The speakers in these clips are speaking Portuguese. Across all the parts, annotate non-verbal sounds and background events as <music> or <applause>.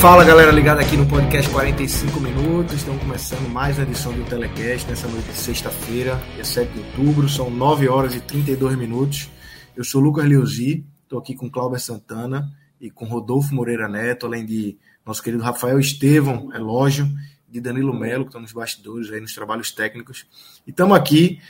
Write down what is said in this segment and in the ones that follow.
Fala galera ligada aqui no podcast 45 minutos. Estamos começando mais uma edição do Telecast nessa noite de sexta-feira, dia 7 de outubro. São 9 horas e 32 minutos. Eu sou Lucas Leozi, estou aqui com Cláudio Santana e com Rodolfo Moreira Neto, além de nosso querido Rafael Estevão, elógio, de Danilo Melo, que estão nos bastidores aí nos trabalhos técnicos. E estamos aqui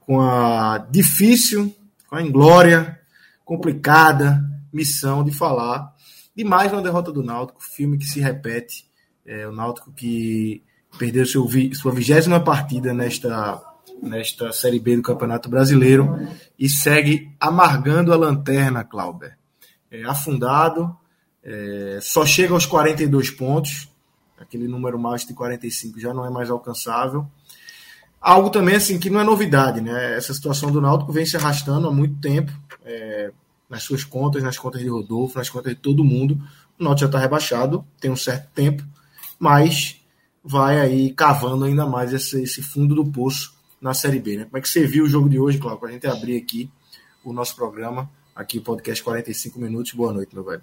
com a difícil, com a inglória, complicada missão de falar de mais uma derrota do Náutico, filme que se repete. É, o Náutico que perdeu seu, sua vigésima partida nesta, nesta Série B do Campeonato Brasileiro e segue amargando a lanterna, Clauber. É, afundado, é, só chega aos 42 pontos, aquele número mais de 45 já não é mais alcançável. Algo também assim que não é novidade, né? Essa situação do Náutico vem se arrastando há muito tempo. É, nas suas contas, nas contas de Rodolfo, nas contas de todo mundo. O Náutico já está rebaixado, tem um certo tempo, mas vai aí cavando ainda mais esse, esse fundo do poço na Série B. Né? Como é que você viu o jogo de hoje, Cláudio? Para a gente abrir aqui o nosso programa, aqui o podcast 45 minutos. Boa noite, meu velho.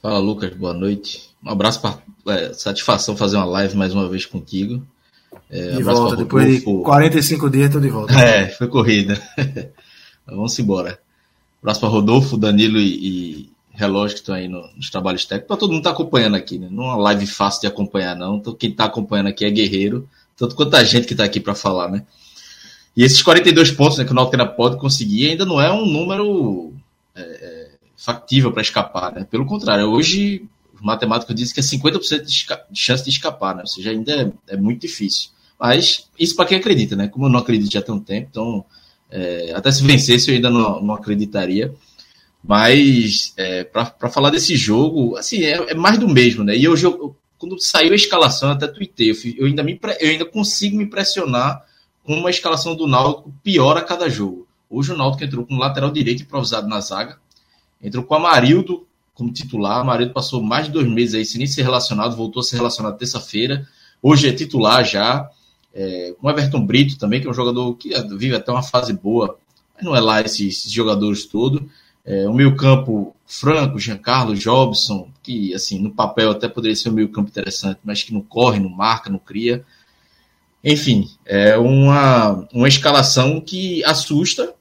Fala, Lucas. Boa noite. Um abraço para é, satisfação fazer uma live mais uma vez contigo. É, de volta, depois de 45 dias, estou de volta. É, foi corrida. <laughs> Vamos embora. Abraço para Rodolfo, Danilo e, e Relógio que estão aí no, nos trabalhos técnicos. Para todo mundo tá acompanhando aqui, né? Não é uma live fácil de acompanhar, não. Então, quem está acompanhando aqui é guerreiro, tanto quanto a gente que está aqui para falar, né? E esses 42 pontos né, que o Náutico ainda pode conseguir ainda não é um número é, é factível para escapar, né? Pelo contrário, hoje os matemáticos dizem que é 50% de, chance de escapar, né? Ou seja, ainda é, é muito difícil. Mas isso para quem acredita, né? Como eu não acredito já tem um tempo, então é, até se vencesse eu ainda não, não acreditaria. Mas é, para falar desse jogo, assim, é, é, mais do mesmo, né? E eu, quando saiu a escalação, até tuitei, eu, eu, ainda me, eu ainda consigo me impressionar com uma escalação do Náutico pior a cada jogo. Hoje o Náutico entrou com lateral direito improvisado na zaga, entrou com Amarildo como titular. Amarildo passou mais de dois meses aí sem nem ser relacionado, voltou a ser relacionado terça-feira. Hoje é titular já é, com Everton Brito também, que é um jogador que vive até uma fase boa, mas não é lá esses, esses jogadores todos. É, o meio campo, Franco, Giancarlo, Jobson, que assim, no papel até poderia ser um meio campo interessante, mas que não corre, não marca, não cria. Enfim, é uma, uma escalação que assusta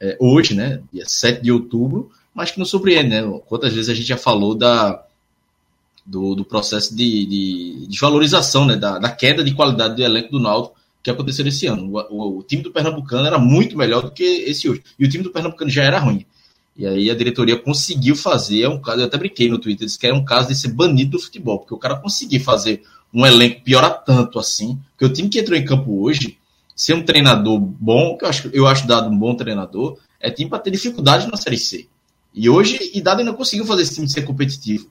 é, hoje, né, dia 7 de outubro, mas que não surpreende, né? Quantas vezes a gente já falou da, do, do processo de, de, valorização, né, da, da, queda de qualidade do elenco do Náutico que aconteceu esse ano. O, o, o, time do Pernambucano era muito melhor do que esse hoje. E o time do Pernambucano já era ruim. E aí a diretoria conseguiu fazer, é um caso, eu até brinquei no Twitter, disse que era um caso de ser banido do futebol, porque o cara conseguiu fazer um elenco piorar tanto assim, que o time que entrou em campo hoje, ser um treinador bom, que eu acho, eu acho dado um bom treinador, é time para ter dificuldade na Série C. E hoje, e Dado ainda conseguiu fazer esse time ser competitivo.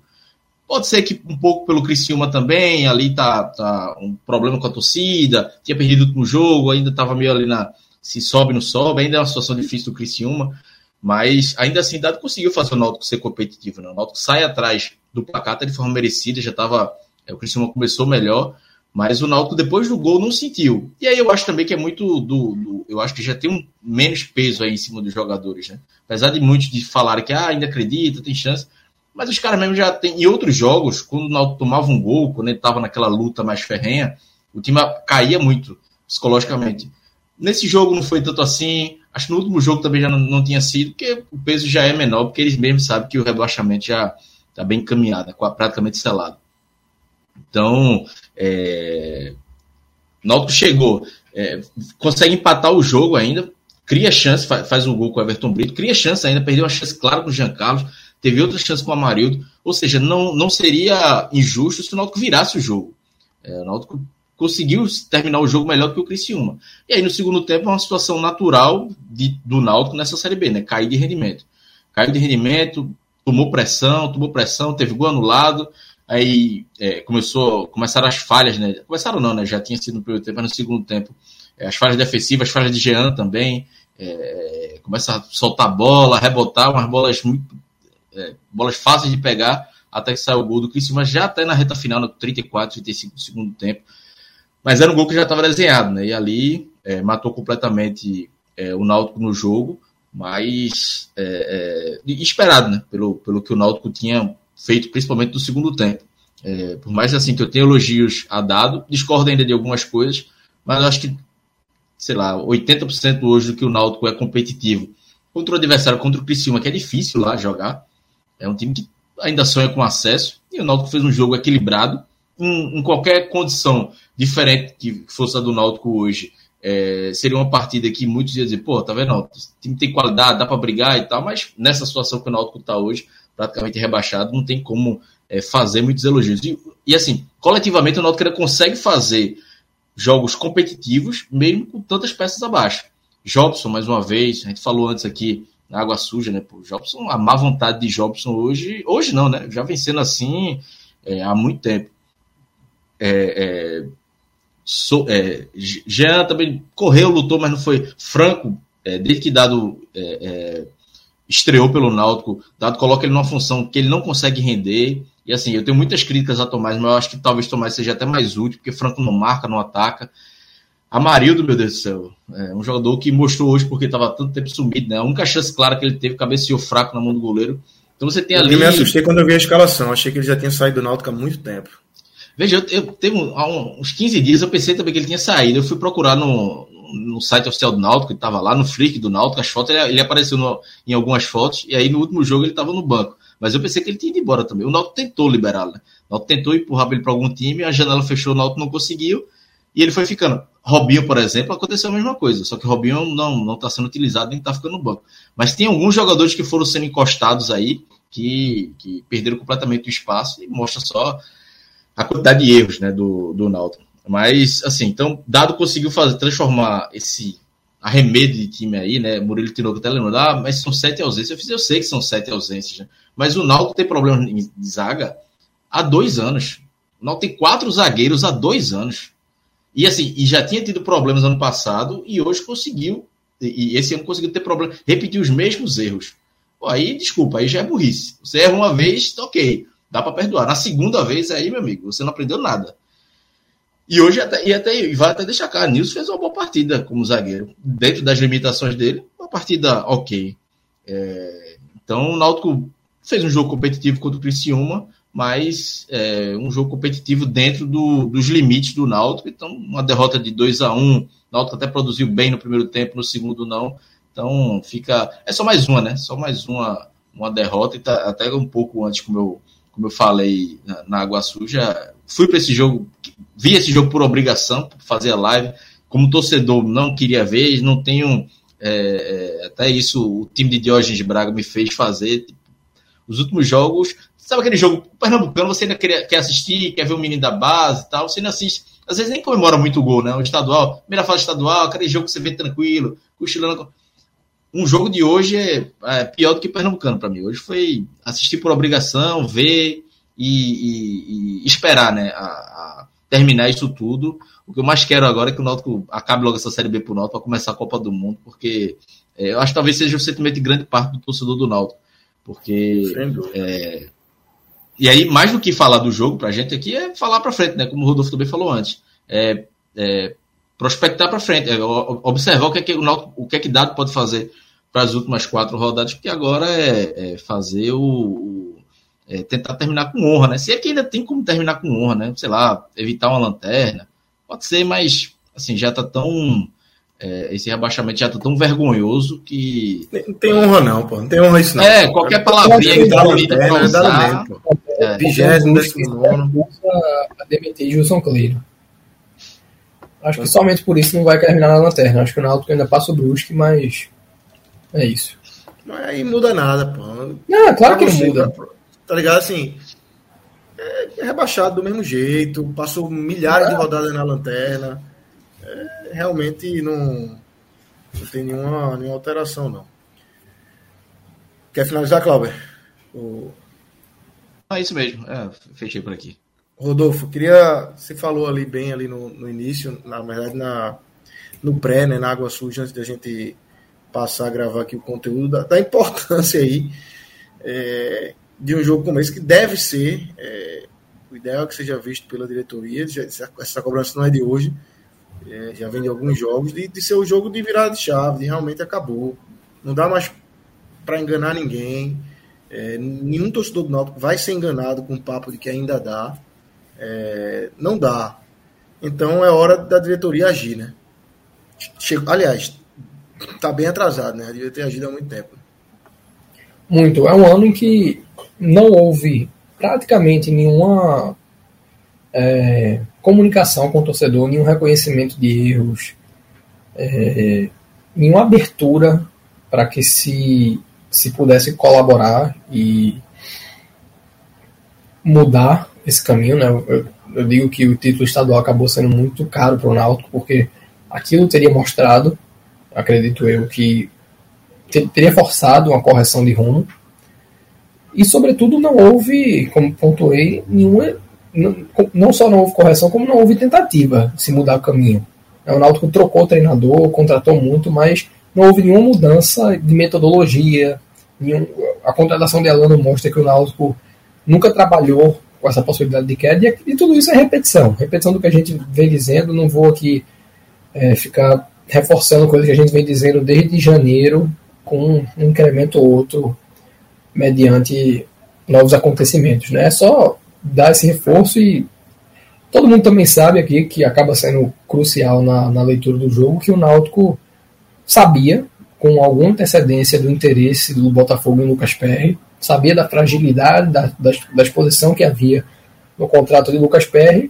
Pode ser que um pouco pelo Criciúma também, ali tá, tá um problema com a torcida, tinha perdido o jogo, ainda estava meio ali na se sobe não sobe, ainda é uma situação difícil do Criciúma, mas ainda assim Dado conseguiu fazer o Náutico ser competitivo, né? O Náutico sai atrás do placar de forma merecida, já estava, é, o Criciúma começou melhor, mas o Náutico depois do gol não sentiu. E aí eu acho também que é muito do, do, eu acho que já tem um menos peso aí em cima dos jogadores, né? Apesar de muitos de falarem que ah, ainda acredita, tem chance, mas os caras mesmo já tem. Em outros jogos, quando o Náutico tomava um gol, quando ele estava naquela luta mais ferrenha, o time caía muito psicologicamente. Nesse jogo não foi tanto assim. Acho que no último jogo também já não, não tinha sido, porque o peso já é menor, porque eles mesmos sabem que o rebaixamento já está bem encaminhado, praticamente selado. Então, é... Náutico chegou, é... consegue empatar o jogo ainda, cria chance, faz, faz um gol com o Everton Brito, cria chance ainda, perdeu uma chance clara com o Jean Carlos teve outras chances com o Amarildo, ou seja, não, não seria injusto se o Náutico virasse o jogo. É, o Náutico conseguiu terminar o jogo melhor do que o Criciúma. E aí no segundo tempo é uma situação natural de, do Náutico nessa Série B, né? Cair de rendimento. Caiu de rendimento, tomou pressão, tomou pressão, teve gol anulado, aí é, começou, começaram as falhas, né? Começaram não, né? Já tinha sido no primeiro tempo, mas no segundo tempo. É, as falhas defensivas, as falhas de Jean também. É, começa a soltar bola, rebotar umas bolas muito. É, bolas fáceis de pegar, até que saiu o gol do Criciúma, já até na reta final, no 34, 35 do segundo tempo. Mas era um gol que já estava desenhado, né? E ali é, matou completamente é, o Náutico no jogo mas é, é, esperado, né? Pelo, pelo que o Náutico tinha feito, principalmente no segundo tempo. É, por mais assim que eu tenha elogios a dado, discordo ainda de algumas coisas, mas eu acho que, sei lá, 80% hoje do que o Náutico é competitivo contra o adversário, contra o Criciúma, que é difícil lá jogar. É um time que ainda sonha com acesso, e o Náutico fez um jogo equilibrado, em, em qualquer condição diferente que fosse a do Náutico hoje é, seria uma partida que muitos iam dizer, pô, tá vendo? O time tem qualidade, dá para brigar e tal, mas nessa situação que o Náutico está hoje, praticamente rebaixado, não tem como é, fazer muitos elogios. E, e, assim, coletivamente o Náutico consegue fazer jogos competitivos, mesmo com tantas peças abaixo. Jobson, mais uma vez, a gente falou antes aqui Água Suja, né? Pô, Jobson, a má vontade de Jobson hoje, hoje não, né? Já vem sendo assim é, há muito tempo. É, é, So, é, Jean também correu, lutou, mas não foi franco. É, desde que Dado é, é, estreou pelo Náutico, Dado coloca ele numa função que ele não consegue render. E assim, eu tenho muitas críticas a Tomás, mas eu acho que talvez Tomás seja até mais útil, porque Franco não marca, não ataca. Amarildo, meu Deus do céu, é um jogador que mostrou hoje porque estava tanto tempo sumido, né? A única chance clara que ele teve, cabeceou fraco na mão do goleiro. Então você tem ali. Eu me assustei quando eu vi a escalação, achei que ele já tinha saído do Náutico há muito tempo. Veja, eu, eu teve há uns 15 dias eu pensei também que ele tinha saído. Eu fui procurar no, no site oficial do Náutico, ele estava lá no Flick do Náutico, as fotos, ele, ele apareceu no, em algumas fotos, e aí no último jogo ele estava no banco. Mas eu pensei que ele tinha ido embora também. O Náutico tentou liberá-lo, né? O Náutico tentou empurrar ele para algum time, a janela fechou, o Náutico não conseguiu, e ele foi ficando. Robinho, por exemplo, aconteceu a mesma coisa, só que Robinho não não está sendo utilizado nem está ficando no banco. Mas tem alguns jogadores que foram sendo encostados aí, que, que perderam completamente o espaço, e mostra só a quantidade de erros né, do, do Náutico. Mas, assim, então, Dado conseguiu fazer, transformar esse arremedo de time aí, né? Murilo Tinoco até lembrando, ah, mas são sete ausências. Eu, fiz, eu sei que são sete ausências, né? mas o Náutico tem problema de zaga há dois anos. O Náutico tem quatro zagueiros há dois anos. E assim, e já tinha tido problemas ano passado e hoje conseguiu, e esse ano conseguiu ter problema, repetir os mesmos erros. Pô, aí, desculpa, aí já é burrice. Você erra uma vez, ok dá para perdoar. Na segunda vez aí, meu amigo, você não aprendeu nada. E hoje até, e até e vai até deixar cá, Nilson fez uma boa partida como zagueiro, dentro das limitações dele, uma partida ok. É, então o Náutico fez um jogo competitivo contra o Criciúma, mas é, um jogo competitivo dentro do, dos limites do Náutico. Então uma derrota de 2 a 1 um, Náutico até produziu bem no primeiro tempo, no segundo não. Então fica é só mais uma, né? Só mais uma uma derrota e tá até um pouco antes como eu como eu falei na, na Água Suja, fui para esse jogo, vi esse jogo por obrigação, por fazer a live. Como torcedor, não queria ver, não tenho. É, é, até isso o time de Diógenes Braga me fez fazer. Os últimos jogos, sabe aquele jogo pernambucano, você ainda quer, quer assistir, quer ver o menino da base e tal, você ainda assiste. Às vezes nem comemora muito o gol, né? O estadual, primeira fase estadual, aquele jogo que você vê tranquilo, cochilando um jogo de hoje é, é pior do que Pernambucano para mim. Hoje foi assistir por obrigação, ver e, e, e esperar, né? A, a terminar isso tudo. O que eu mais quero agora é que o Náutico acabe logo essa Série B pro Náutico para começar a Copa do Mundo, porque é, eu acho que talvez seja o sentimento de grande parte do torcedor do Náutico. Porque. É, e aí, mais do que falar do jogo pra gente aqui, é falar pra frente, né? Como o Rodolfo também falou antes. É, é prospectar para frente, é, observar o que é que o, o que é que dado pode fazer para as últimas quatro rodadas, porque agora é, é fazer o, o é tentar terminar com honra, né? Se é que ainda tem como terminar com honra, né? Sei lá, evitar uma lanterna, pode ser, mas assim já está tão é, esse rebaixamento já está tão vergonhoso que não tem honra não, pô, não tem honra isso não. É, qualquer palavrinha que tá bonita para usar. Vigésimo, décimo nono. A demitir Gilson Cleiro. Acho que somente por isso não vai terminar na lanterna. Acho que o Náutico ainda passa o Brusque, mas é isso. Mas aí muda nada, pô. Não, é claro que não muda. Tá ligado? Assim, é, rebaixado do mesmo jeito, passou milhares de rodadas na lanterna. É, realmente não, não tem nenhuma, nenhuma alteração, não. Quer finalizar, Cláudio? O... É isso mesmo, é, fechei por aqui. Rodolfo, queria. Você falou ali bem ali no, no início, na verdade, na, no pré, né, na Água Suja, antes da gente passar a gravar aqui o conteúdo, da, da importância aí é, de um jogo como esse, que deve ser, é, o ideal é que seja visto pela diretoria, já, essa cobrança não é de hoje, é, já vem de alguns jogos, de, de ser o jogo de virada de chave, de realmente acabou. Não dá mais para enganar ninguém. É, nenhum torcedor do Náutico vai ser enganado com o papo de que ainda dá. É, não dá. Então é hora da diretoria agir, né? Chego, aliás, tá bem atrasado, né? Devia ter agido há muito tempo. Muito. É um ano em que não houve praticamente nenhuma é, comunicação com o torcedor, nenhum reconhecimento de erros, é, nenhuma abertura para que se, se pudesse colaborar e mudar esse caminho. Né? Eu, eu digo que o título estadual acabou sendo muito caro para o Náutico, porque aquilo teria mostrado, acredito eu, que teria forçado uma correção de rumo. E, sobretudo, não houve, como pontuei, nenhuma. Não, não só não houve correção, como não houve tentativa de se mudar o caminho. O Náutico trocou o treinador, contratou muito, mas não houve nenhuma mudança de metodologia. Nenhum, a contratação de Alano mostra que o Náutico nunca trabalhou com essa possibilidade de queda, e, e, tudo isso é repetição. Repetição do que a gente vem dizendo, não vou aqui é, ficar reforçando coisas que a gente vem dizendo desde janeiro, com um incremento ou outro mediante novos acontecimentos. Né? É só dar esse reforço e todo mundo também sabe aqui que acaba sendo crucial na, na leitura do jogo que o Náutico sabia, com alguma antecedência do interesse do Botafogo em Lucas Perry, sabia da fragilidade, da, da, da exposição que havia no contrato de Lucas Perry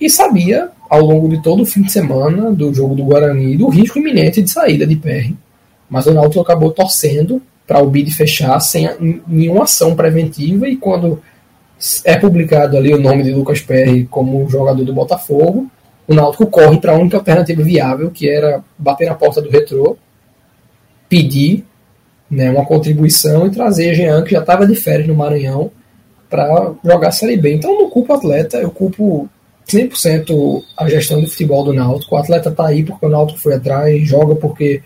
e sabia, ao longo de todo o fim de semana do jogo do Guarani, do risco iminente de saída de Perry. Mas o Náutico acabou torcendo para o bid fechar sem nenhuma ação preventiva e quando é publicado ali o nome de Lucas Perry como jogador do Botafogo, o Náutico corre para a única alternativa viável, que era bater na porta do retrô, pedir né, uma contribuição e trazer Jean, que já estava de férias no Maranhão, para jogar a Série B. Então não culpo o atleta, eu culpo 100% a gestão do futebol do Náutico. O atleta está aí porque o Náutico foi atrás, joga porque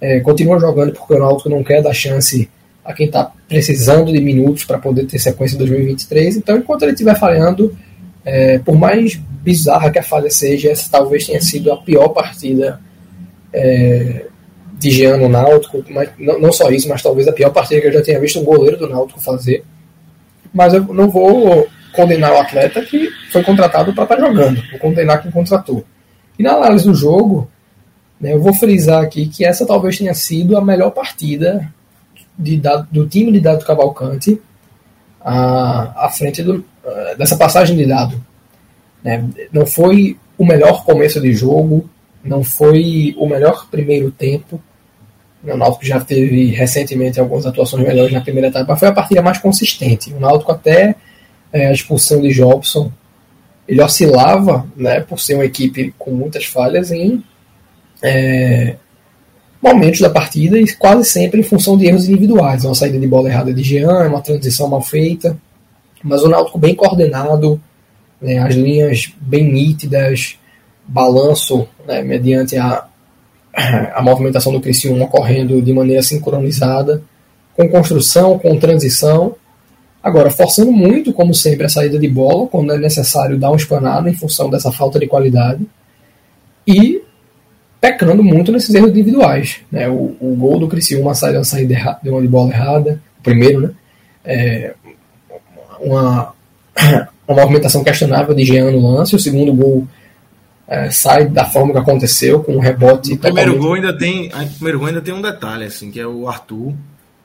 é, continua jogando porque o Náutico não quer dar chance a quem está precisando de minutos para poder ter sequência em 2023. Então, enquanto ele estiver falhando, é, por mais bizarra que a falha seja, essa talvez tenha sido a pior partida é, de Jean no Náutico, mas não, não, só isso, mas talvez a pior partida que eu já tenha visto um goleiro do Náutico fazer. Mas eu não vou condenar o atleta que foi contratado para estar tá jogando, vou condenar quem contratou. E na análise do jogo, né, eu vou frisar aqui que essa talvez tenha sido a melhor partida de, do time de Dado Cavalcante à, à frente do, dessa passagem de dado. Né? Não foi o melhor começo de jogo, não foi o melhor primeiro tempo, o Náutico já teve recentemente algumas atuações melhores na primeira etapa, mas foi a partida mais consistente. O Náutico até é, a expulsão de Jobson, ele oscilava, né, por ser uma equipe com muitas falhas em é, momentos da partida e quase sempre em função de erros individuais. Uma saída de bola errada de Jean, uma transição mal feita, mas o Náutico bem coordenado, né, as linhas bem nítidas, balanço né, mediante a a movimentação do Criciúma correndo de maneira sincronizada, com construção, com transição. Agora, forçando muito, como sempre, a saída de bola, quando é necessário dar uma espanada em função dessa falta de qualidade. E pecando muito nesses erros individuais. Né? O, o gol do Criciúma sai de uma saída de uma de bola errada, o primeiro, né? É, uma, <coughs> uma movimentação questionável de Jean no lance, o segundo gol é, sai da forma que aconteceu, com um rebote. O primeiro gol ainda tem. O primeiro gol ainda tem um detalhe, assim, que é o Arthur.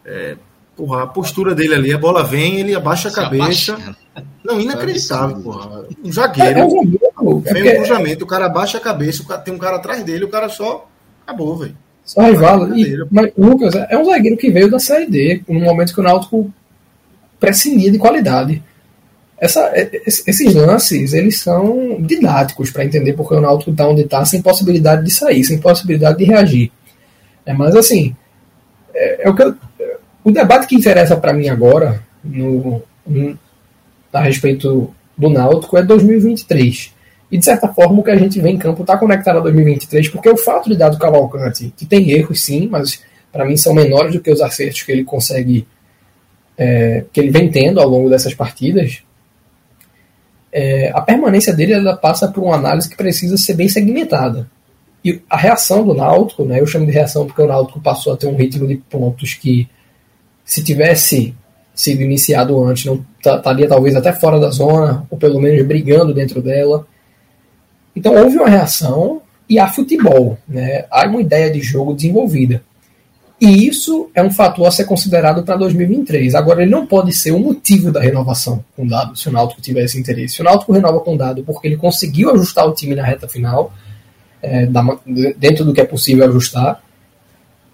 É, porra, a postura dele ali, a bola vem, ele abaixa a cabeça. Abaixa. Não, inacreditável, porra. Um zagueiro. É, é um zagueiro, é cruzamento, o cara abaixa a cabeça, tem um cara atrás dele, o cara só. Acabou, velho. Só rival. E, mas Lucas é um zagueiro que veio da Série D, no momento que o Náutico prescindia de qualidade. Essa, esses lances, eles são didáticos para entender porque o Náutico está onde está, sem possibilidade de sair, sem possibilidade de reagir. É, mas assim, é, é o, que eu, o debate que interessa para mim agora, no, no, a respeito do Náutico, é 2023. E de certa forma o que a gente vê em campo está conectado a 2023, porque o fato de Dado Cavalcante, que tem erros sim, mas para mim são menores do que os acertos que ele consegue, é, que ele vem tendo ao longo dessas partidas, é, a permanência dele ela passa por uma análise que precisa ser bem segmentada. E a reação do Náutico, né, eu chamo de reação porque o Náutico passou a ter um ritmo de pontos que, se tivesse sido iniciado antes, não estaria talvez até fora da zona, ou pelo menos brigando dentro dela. Então houve uma reação e há futebol, né? há uma ideia de jogo desenvolvida. E isso é um fator a ser considerado para 2023. Agora, ele não pode ser o motivo da renovação com dado, se o Náutico tivesse interesse. Se o Náutico renova com dado porque ele conseguiu ajustar o time na reta final, é, dentro do que é possível ajustar,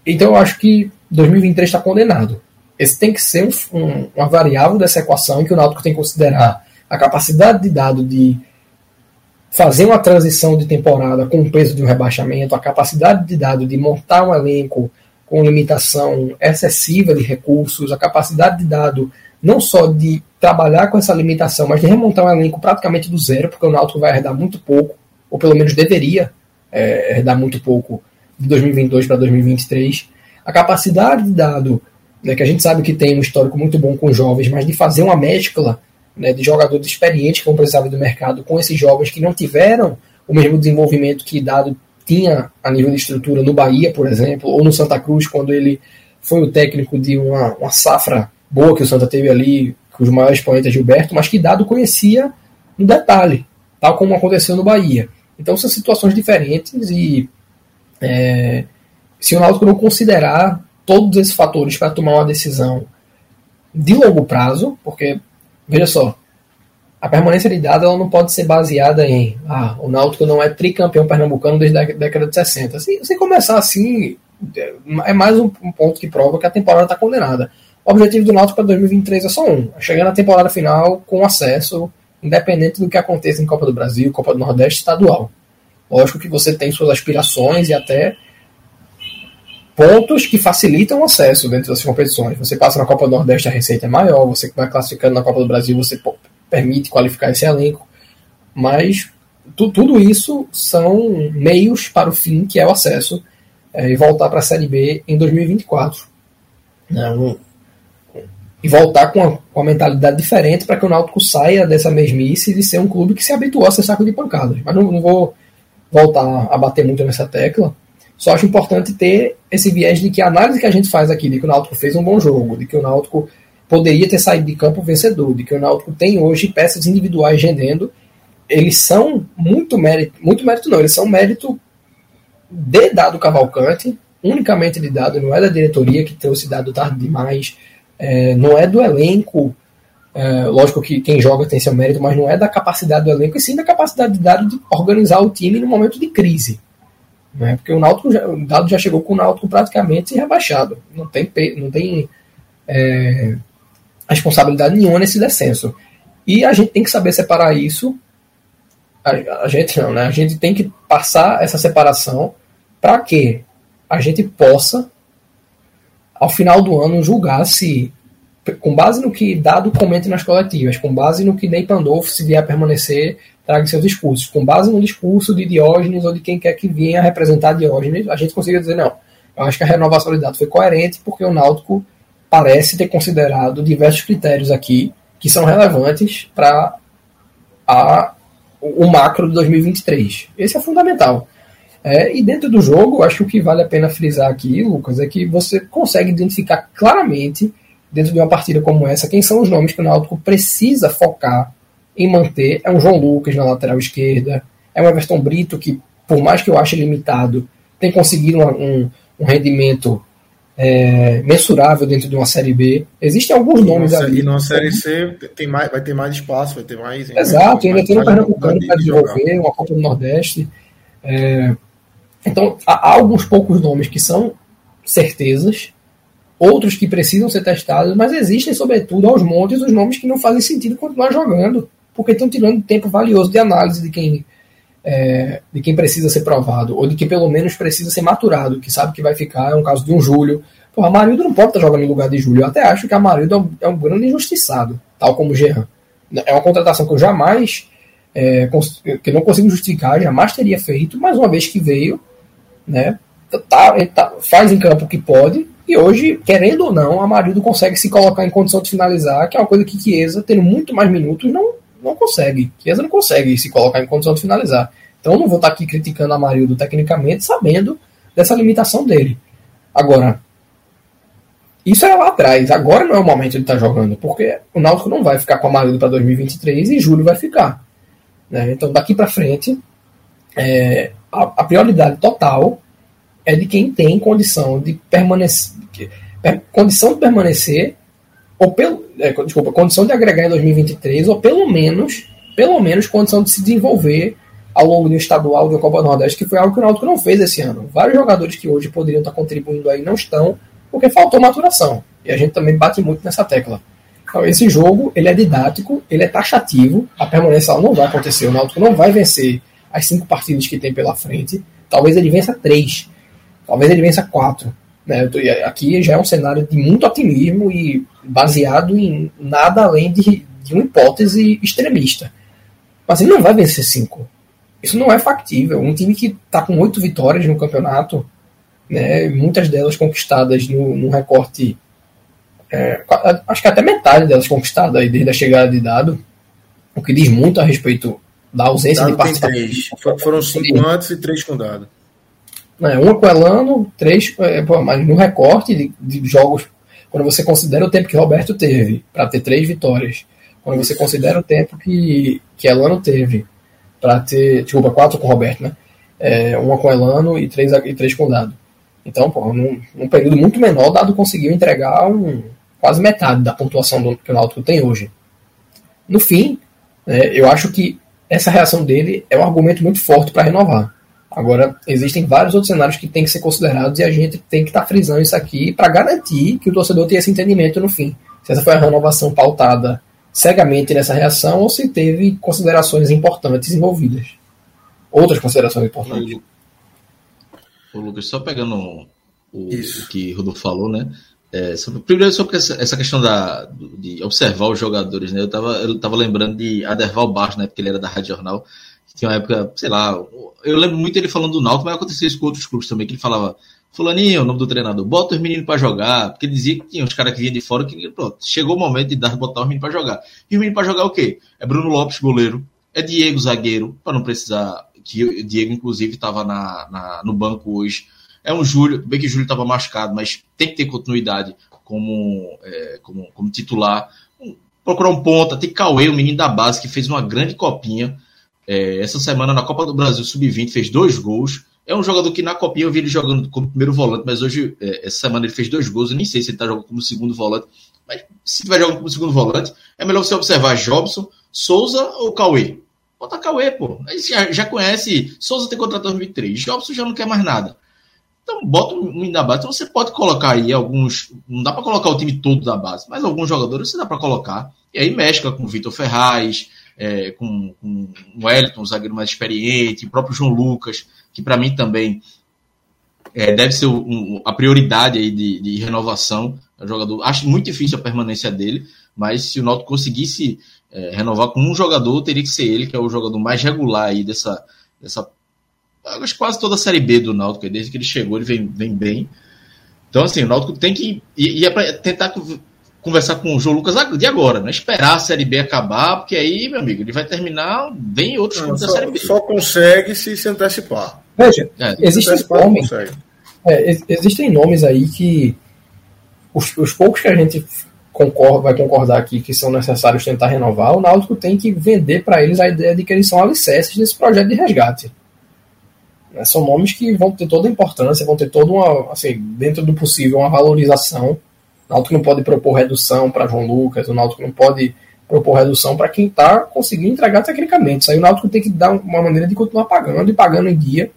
então eu acho que 2023 está condenado. Esse tem que ser um, um, uma variável dessa equação em que o Náutico tem que considerar a capacidade de dado de fazer uma transição de temporada com o peso de um rebaixamento, a capacidade de dado de montar um elenco com limitação excessiva de recursos, a capacidade de dado não só de trabalhar com essa limitação, mas de remontar um elenco praticamente do zero, porque o Náutico vai herdar muito pouco, ou pelo menos deveria é, herdar muito pouco de 2022 para 2023. A capacidade de dado, né, que a gente sabe que tem um histórico muito bom com jovens, mas de fazer uma mescla né, de jogadores experientes que vão precisar do mercado com esses jovens que não tiveram o mesmo desenvolvimento que Dado tinha a nível de estrutura no Bahia, por exemplo, ou no Santa Cruz, quando ele foi o técnico de uma, uma safra boa que o Santa teve ali, com os maiores expoentes Gilberto, mas que Dado conhecia no detalhe, tal como aconteceu no Bahia. Então são situações diferentes e é, se o Náutico não considerar todos esses fatores para tomar uma decisão de longo prazo, porque Veja só, a permanência de dado ela não pode ser baseada em ah, o Náutico não é tricampeão pernambucano desde a década de 60. Se, se começar assim, é mais um, um, ponto que prova que a temporada está condenada. O objetivo do Náutico para 2023 é só um: é chegar na temporada final com acesso, independente do que aconteça em Copa do Brasil, Copa do Nordeste estadual. Lógico que você tem suas aspirações e até pontos que facilitam o acesso dentro das competições. Você passa na Copa do Nordeste, a receita é maior, você vai classificando na Copa do Brasil, você permite qualificar esse elenco, mas tu, tudo isso são meios para o fim, que é o acesso, é, e voltar para a Série B em 2024. Não, e voltar com uma, com mentalidade diferente para que o Náutico saia dessa mesmice de ser um clube que se habituou a ser saco de pancadas. Mas não, não vou voltar a bater muito nessa tecla, só acho importante ter esse viés de que a análise que a gente faz aqui, de que o Náutico fez um bom jogo, de que o Náutico poderia ter saído de campo vencedor, de que o Náutico tem hoje peças individuais rendendo, eles são muito mérito, muito mérito não, eles são mérito de dado Cavalcante, unicamente de dado, não é da diretoria que trouxe dado tarde demais, é, não é do elenco, é, lógico que quem joga tem seu mérito, mas não é da capacidade do elenco, e sim da capacidade de dado de organizar o time no momento de crise. Né? Porque o Náutico já, o Dado já chegou com o Náutico praticamente rebaixado. Não tem, não tem é, responsabilidade nenhuma nesse descenso. E a gente tem que saber separar isso. A, a gente não, né? A gente tem que passar essa separação para que a gente possa, ao final do ano, julgar se, com base no que Dado comenta nas coletivas, com base no que Ney Pandolfo, se vier a permanecer, traga seus discursos. Com base no discurso de Diógenes ou de quem quer que venha representar Diógenes, a gente consiga dizer, não, eu acho que a renovação de dados foi coerente porque o Náutico parece ter considerado diversos critérios aqui que são relevantes para o macro de 2023. Esse é fundamental. É, e dentro do jogo, acho que o que vale a pena frisar aqui, Lucas, é que você consegue identificar claramente, dentro de uma partida como essa, quem são os nomes que o Náutico precisa focar em manter é um João Lucas na lateral esquerda, é um Everton Brito que, por mais que eu ache limitado, tem conseguido um, um, um rendimento é, mensurável dentro de uma Série B. Existem alguns nomes Nossa, ali. E na Série C tem mais, vai ter mais espaço, vai ter mais. Exato, ainda tem um Pernambucano para desenvolver, uma Copa do Nordeste. É, Então, há alguns poucos nomes que são certezas, outros que precisam ser testados, mas existem, sobretudo, aos montes, os nomes que não fazem sentido continuar jogando, porque estão tirando tempo valioso de análise de quem, é, de quem precisa ser provado, ou de quem pelo menos precisa ser maturado, que sabe que vai ficar, é um caso de um Júlio. Pô, Amarildo não pode estar jogando em lugar de Júlio. Eu até acho que Amarildo é é um grande injustiçado, tal como o Jean. É uma contratação que eu jamais, é, que não consigo justificar, jamais teria feito, mas uma vez que veio, né, tá, tá, faz em campo o que pode, e hoje, querendo ou não, Amarildo consegue se colocar em condição de finalizar, que é uma coisa que Chiesa, tendo muito mais minutos, não, não consegue. Chiesa não consegue se colocar em condição de finalizar. Então eu não vou estar aqui criticando Amarildo tecnicamente, sabendo dessa limitação dele. Agora, isso era lá atrás. Agora não é o momento de estar jogando, porque o Náutico não vai ficar com Amarildo para 2023 e Júlio vai ficar. Né? Então daqui para frente, é, a, a prioridade total é de quem tem condição de permanecer, condição de permanecer ou pelo, é, desculpa, condição de agregar em 2023 ou pelo menos, pelo menos condição de se desenvolver ao longo do estadual do Copa do Nordeste, que foi algo que o Náutico não fez esse ano. Vários jogadores que hoje poderiam estar contribuindo aí não estão, porque faltou maturação. E a gente também bate muito nessa tecla. Então, esse jogo, ele é didático, ele é taxativo, a permanência não vai acontecer, o Náutico não vai vencer as cinco partidas que tem pela frente, talvez ele vença três, Talvez ele vença quatro. Né? Tô, aqui já é um cenário de muito otimismo e baseado em nada além de, de uma hipótese extremista. Mas ele não vai vencer cinco. Isso não é factível. Um time que está com oito vitórias no campeonato, né, muitas delas conquistadas no, no recorte. É, acho que até metade delas conquistadas desde a chegada de dado, o que diz muito a respeito da ausência dado de participação. Três. Foram cinco antes e três com dado. É, uma com Elano, três, é, pô, mas no recorte de, de, jogos, quando você considera o tempo que Roberto teve para ter três vitórias, quando você considera o tempo que, que Elano teve para ter, desculpa, quatro com Roberto, né? É, uma com Elano e três, e três com Dado. Então, pô, num, num período muito menor, Dado conseguiu entregar um, quase metade da pontuação do, que o Náutico tem hoje. No fim, é, eu acho que essa reação dele é um argumento muito forte para renovar. Agora, existem vários outros cenários que têm que ser considerados e a gente tem que estar tá frisando isso aqui para garantir que o torcedor tenha esse entendimento no fim. Se essa foi a renovação pautada cegamente nessa reação ou se teve considerações importantes envolvidas. Outras considerações importantes. Ô, Lucas, só pegando o, o que o Rodolfo falou, né? É, sobre, primeiro sobre essa, essa questão da, de observar os jogadores, né? Eu estava eu tava lembrando de Aderval Barros, né? Porque ele era da Rádio Jornal. Tinha uma época, sei lá, eu lembro muito ele falando do Náutico, mas aconteceu isso com outros clubes também, que ele falava, fulaninho, o nome do treinador, bota os meninos para jogar, porque ele dizia que tinha uns caras que vinham de fora que, pronto, chegou o momento de dar, botar os meninos para jogar. E os meninos para jogar o quê? É Bruno Lopes, goleiro, é Diego, zagueiro, para não precisar, que o Diego, inclusive, estava na, na, no banco hoje. É um Júlio, bem que o Júlio estava machucado, mas tem que ter continuidade como, é, como, como titular. Procurar um ponta, tem Cauê, o menino da base, que fez uma grande copinha. É, essa semana na Copa do Brasil Sub-20 fez dois gols. É um jogador que na Copinha eu vi ele jogando como primeiro volante, mas hoje, é, essa semana ele fez dois gols. Eu nem sei se ele está jogando como segundo volante. Mas se estiver jogando como segundo volante, é melhor você observar Jobson, Souza ou Cauê. Bota Cauê, pô. Aí já, já conhece. Souza tem contrato 2003. Jobson já não quer mais nada. Então bota um da base. Então você pode colocar aí alguns. Não dá para colocar o time todo da base, mas alguns jogadores você dá para colocar. E aí mescla com Vitor Ferraz, é, com, com o Wellington, um zagueiro mais experiente, o próprio João Lucas, que para mim também é, deve ser um, a prioridade aí de, de renovação. O jogador, acho muito difícil a permanência dele, mas se o Náutico conseguisse é, renovar com um jogador, teria que ser ele, que é o jogador mais regular aí dessa, dessa acho quase toda a Série B do Náutico, desde que ele chegou, ele vem, vem bem. Então, assim, o Náutico tem que. E, e é tentar conversar com o João Lucas de agora, não é esperar a Série B acabar, porque aí, meu amigo, ele vai terminar bem outros clubes da Série B. Só consegue se se antecipar. Veja, é, existem nomes, é, existem nomes aí que os, os poucos que a gente concorda, vai concordar aqui que são necessários tentar renovar, o Náutico tem que vender para eles a ideia de que eles são alicerces desse projeto de resgate. Né, são nomes que vão ter toda a importância, vão ter toda uma, assim, dentro do possível, uma valorização o Náutico não pode propor redução para João Lucas, o Náutico não pode propor redução para quem está conseguindo entregar tecnicamente. Isso aí o Náutico tem que dar uma maneira de continuar pagando e pagando em dia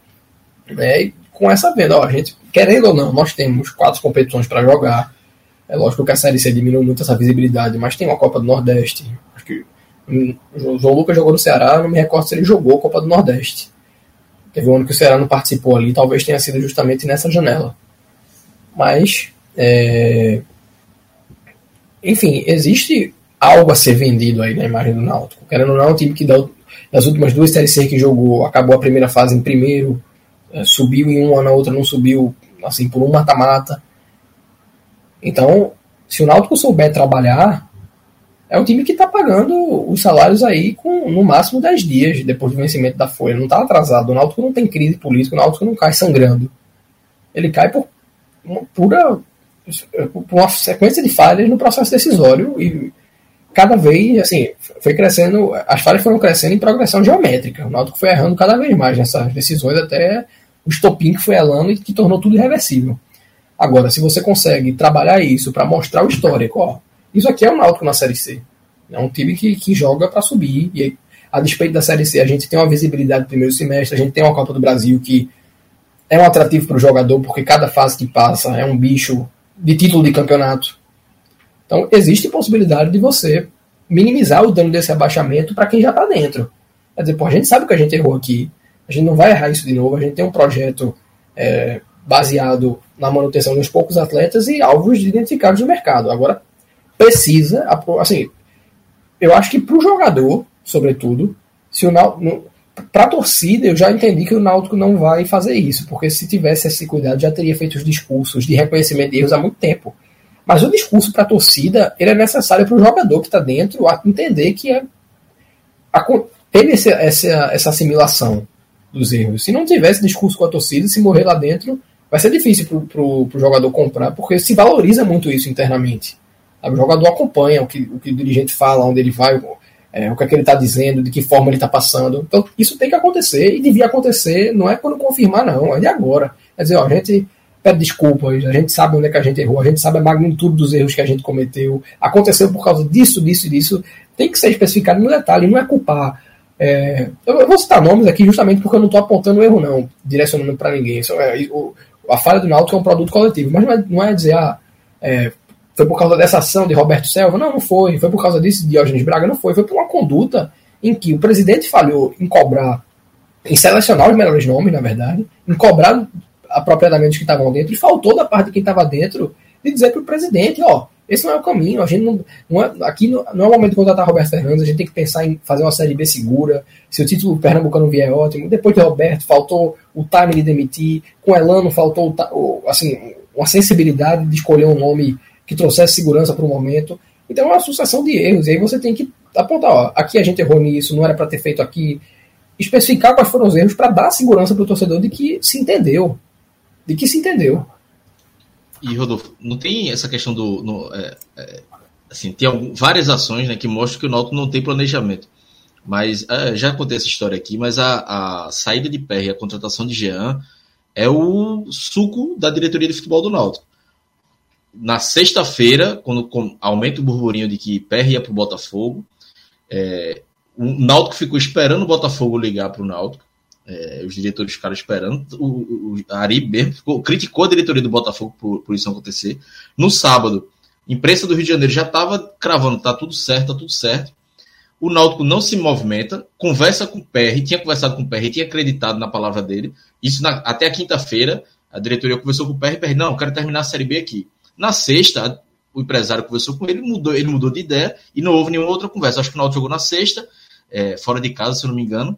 Né? E com essa venda, ó, a gente, querendo ou não, nós temos quatro competições para jogar. É lógico que a Série C diminui muito essa visibilidade, mas tem uma Copa do Nordeste. Acho que hum, o João Lucas jogou no Ceará, não me recordo se ele jogou a Copa do Nordeste. Teve um ano que o Ceará não participou ali, talvez tenha sido justamente nessa janela. Mas, é... enfim, existe algo a ser vendido aí na imagem do Náutico. Querendo ou não, é um time que das últimas duas Série que jogou, acabou a primeira fase em primeiro, é, subiu em uma, na outra não subiu, assim, por um mata-mata. Então, se o Náutico souber trabalhar, é um time que está pagando os salários aí com no máximo 10 dias depois do vencimento da folha. Não está atrasado. O Náutico não tem crise política, o Náutico não cai sangrando. Ele cai por uma pura por uma sequência de falhas no processo decisório e cada vez, assim, foi crescendo, as falhas foram crescendo em progressão geométrica. O Náutico foi errando cada vez mais nessas decisões até o estopim que foi elando e que tornou tudo irreversível. Agora, se você consegue trabalhar isso para mostrar o histórico, ó, isso aqui é o Náutico na Série C. É um time que, que joga para subir. E a despeito da Série C, a gente tem uma visibilidade no primeiro semestre, a gente tem uma Copa do Brasil que é um atrativo para o jogador, porque cada fase que passa é um bicho de título de campeonato. Então, existe possibilidade de você minimizar o dano desse abaixamento para quem já está dentro. Quer dizer, pô, a gente sabe que a gente errou aqui, a gente não vai errar isso de novo, a gente tem um projeto é, baseado na manutenção uns poucos atletas e alvos identificados no mercado. Agora, precisa, assim, eu acho que para o jogador, sobretudo, se o para a torcida, eu já entendi que o Náutico não vai fazer isso, porque se tivesse esse cuidado, já teria feito os discursos de reconhecimento de erros há muito tempo. Mas o discurso para a torcida, ele é necessário para o jogador que está dentro entender que é, a, teve esse, essa, essa assimilação dos erros. Se não tivesse discurso com a torcida, se morrer lá dentro, vai ser difícil para o jogador comprar, porque se valoriza muito isso internamente. O jogador acompanha o que, o que o dirigente fala, onde ele vai, é, o que, é que ele está dizendo, de que forma ele está passando. Então, isso tem que acontecer e devia acontecer, não é quando confirmar, não, é de agora. Quer dizer, ó, a gente pede desculpas, a gente sabe onde é que a gente errou, a gente sabe a magnitude dos erros que a gente cometeu, aconteceu por causa disso, disso e disso. Tem que ser especificado no detalhe, não é culpar. É, eu vou citar nomes aqui justamente porque eu não estou apontando erro, não, direcionando para ninguém. Isso é, o, a falha do Náutico é um produto coletivo, mas não é, não é dizer, ah, é, foi por causa dessa ação de Roberto Selva? Não, não foi. Foi por causa disso de Diógenes Braga? Não foi. Foi por uma conduta em que o presidente falhou em cobrar, em selecionar os melhores nomes, na verdade, em cobrar apropriadamente os que estavam dentro, e faltou da parte de quem estava dentro de dizer para o presidente, ó, esse não é o caminho, a gente não, não é, aqui não, não, é o momento de contratar Roberto Fernandes, a gente tem que pensar em fazer uma série B segura, se o título pernambucano vier é ótimo, depois de Roberto faltou o time de demitir, com Elano faltou o, assim, uma sensibilidade de escolher um nome que trouxesse segurança para o momento. Então é uma sucessão de erros. E aí você tem que apontar, ó, aqui a gente errou nisso, não era para ter feito aqui. Especificar quais foram os erros para dar segurança para o torcedor de que se entendeu. De que se entendeu. E, Rodolfo, não tem essa questão do. No, é, é, assim, tem algum, várias ações né, que mostram que o Náutico não tem planejamento. Mas é, já contei essa história aqui, mas a, a saída de e a contratação de Jean é o suco da diretoria de futebol do Náutico na sexta-feira, quando aumenta o burburinho de que PR ia para o Botafogo, é, o Náutico ficou esperando o Botafogo ligar para o Náutico. É, os diretores ficaram esperando. O, o Ari mesmo ficou, criticou a diretoria do Botafogo por, por isso acontecer. No sábado, a imprensa do Rio de Janeiro já estava cravando, tá tudo certo, tá tudo certo. O Náutico não se movimenta, conversa com o PR, tinha conversado com o PR, tinha acreditado na palavra dele. Isso na, até a quinta-feira, a diretoria conversou com o PR PR, não, quero terminar a Série B aqui. Na sexta, o empresário conversou com ele, mudou, ele mudou de ideia e não houve nenhuma outra conversa. Acho que o Náutico jogou na sexta, é, fora de casa, se eu não me engano.